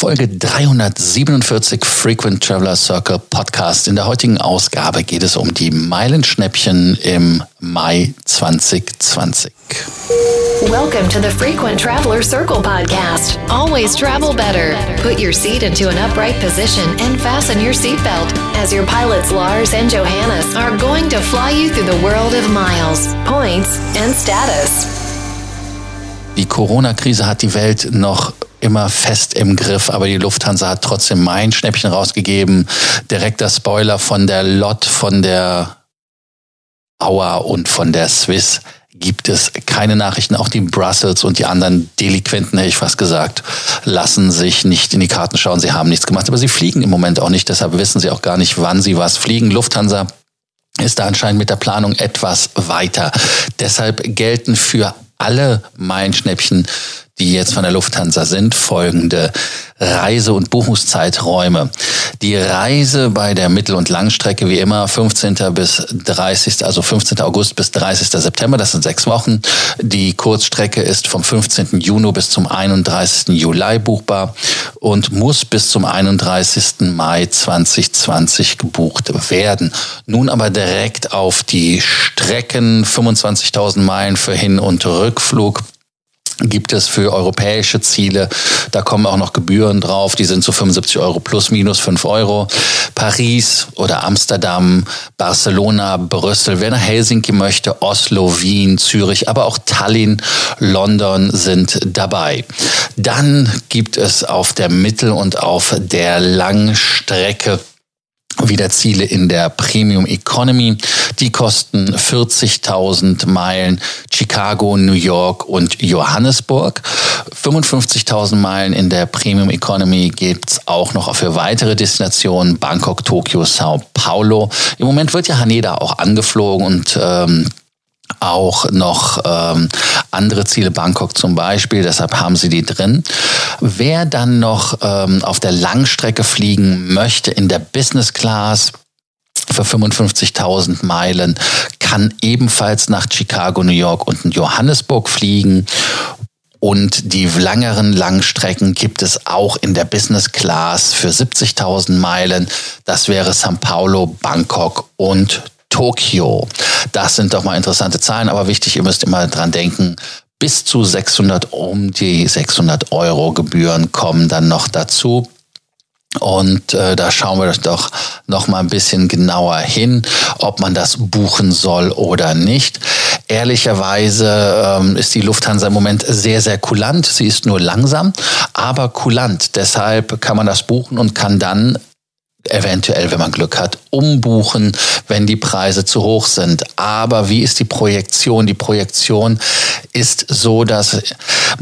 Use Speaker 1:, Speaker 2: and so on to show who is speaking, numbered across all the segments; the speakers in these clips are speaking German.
Speaker 1: Folge 347 Frequent Traveler Circle Podcast. In der heutigen Ausgabe geht es um die Meilenschnäppchen im Mai 2020.
Speaker 2: Welcome to the Frequent Traveler Circle podcast. Always travel better. Put your seat into an upright position and fasten your seatbelt as your pilots Lars and Johannes are going to fly you through the world of miles, points and status.
Speaker 1: Die Corona-Krise hat die Welt noch immer fest im Griff, aber die Lufthansa hat trotzdem mein Schnäppchen rausgegeben. Direkter Spoiler von der Lot, von der Auer und von der Swiss gibt es keine Nachrichten. Auch die Brussels und die anderen Delinquenten, hätte ich fast gesagt, lassen sich nicht in die Karten schauen. Sie haben nichts gemacht, aber sie fliegen im Moment auch nicht. Deshalb wissen sie auch gar nicht, wann sie was fliegen. Lufthansa ist da anscheinend mit der Planung etwas weiter. Deshalb gelten für alle Meilenschnäppchen die jetzt von der Lufthansa sind, folgende Reise- und Buchungszeiträume. Die Reise bei der Mittel- und Langstrecke wie immer 15. bis 30. also 15. August bis 30. September, das sind sechs Wochen. Die Kurzstrecke ist vom 15. Juni bis zum 31. Juli buchbar und muss bis zum 31. Mai 2020 gebucht werden. Nun aber direkt auf die Strecken 25.000 Meilen für Hin- und Rückflug gibt es für europäische Ziele. Da kommen auch noch Gebühren drauf. Die sind zu so 75 Euro plus minus 5 Euro. Paris oder Amsterdam, Barcelona, Brüssel, wer nach Helsinki möchte, Oslo, Wien, Zürich, aber auch Tallinn, London sind dabei. Dann gibt es auf der Mittel- und auf der Langstrecke wieder Ziele in der Premium Economy. Die kosten 40.000 Meilen Chicago, New York und Johannesburg. 55.000 Meilen in der Premium Economy gibt's auch noch für weitere Destinationen. Bangkok, Tokio, Sao Paulo. Im Moment wird ja Haneda auch angeflogen und ähm, auch noch ähm, andere Ziele, Bangkok zum Beispiel, deshalb haben sie die drin. Wer dann noch ähm, auf der Langstrecke fliegen möchte in der Business Class, für 55.000 Meilen, kann ebenfalls nach Chicago, New York und Johannesburg fliegen. Und die langeren Langstrecken gibt es auch in der Business Class für 70.000 Meilen. Das wäre São Paulo, Bangkok und Tokio. Das sind doch mal interessante Zahlen, aber wichtig, ihr müsst immer dran denken, bis zu 600, um die 600 Euro Gebühren kommen dann noch dazu. Und äh, da schauen wir doch noch mal ein bisschen genauer hin, ob man das buchen soll oder nicht. Ehrlicherweise ähm, ist die Lufthansa im Moment sehr, sehr kulant. Sie ist nur langsam, aber kulant. Deshalb kann man das buchen und kann dann eventuell, wenn man Glück hat, umbuchen, wenn die Preise zu hoch sind. Aber wie ist die Projektion? Die Projektion ist so, dass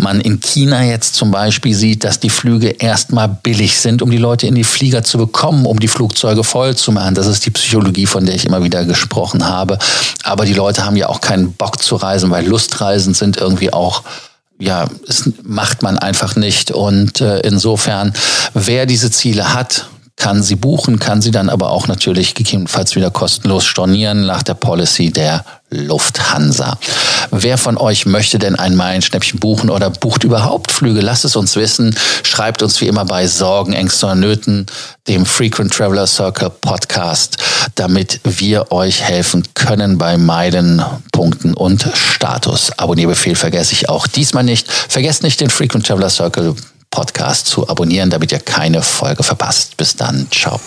Speaker 1: man in China jetzt zum Beispiel sieht, dass die Flüge erstmal billig sind, um die Leute in die Flieger zu bekommen, um die Flugzeuge voll zu machen. Das ist die Psychologie, von der ich immer wieder gesprochen habe. Aber die Leute haben ja auch keinen Bock zu reisen, weil Lustreisen sind irgendwie auch ja, es macht man einfach nicht. Und äh, insofern, wer diese Ziele hat, kann sie buchen, kann sie dann aber auch natürlich gegebenenfalls wieder kostenlos stornieren nach der Policy der Lufthansa. Wer von euch möchte denn ein Meilenschnäppchen buchen oder bucht überhaupt Flüge? Lasst es uns wissen. Schreibt uns wie immer bei Sorgen, Ängsten und Nöten, dem Frequent Traveler Circle Podcast, damit wir euch helfen können bei Meilenpunkten und Status. Abonnierbefehl vergesse ich auch diesmal nicht. Vergesst nicht den Frequent Traveler Circle Podcast zu abonnieren, damit ihr keine Folge verpasst. Bis dann, ciao.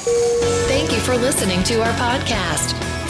Speaker 2: Thank you for listening to our podcast,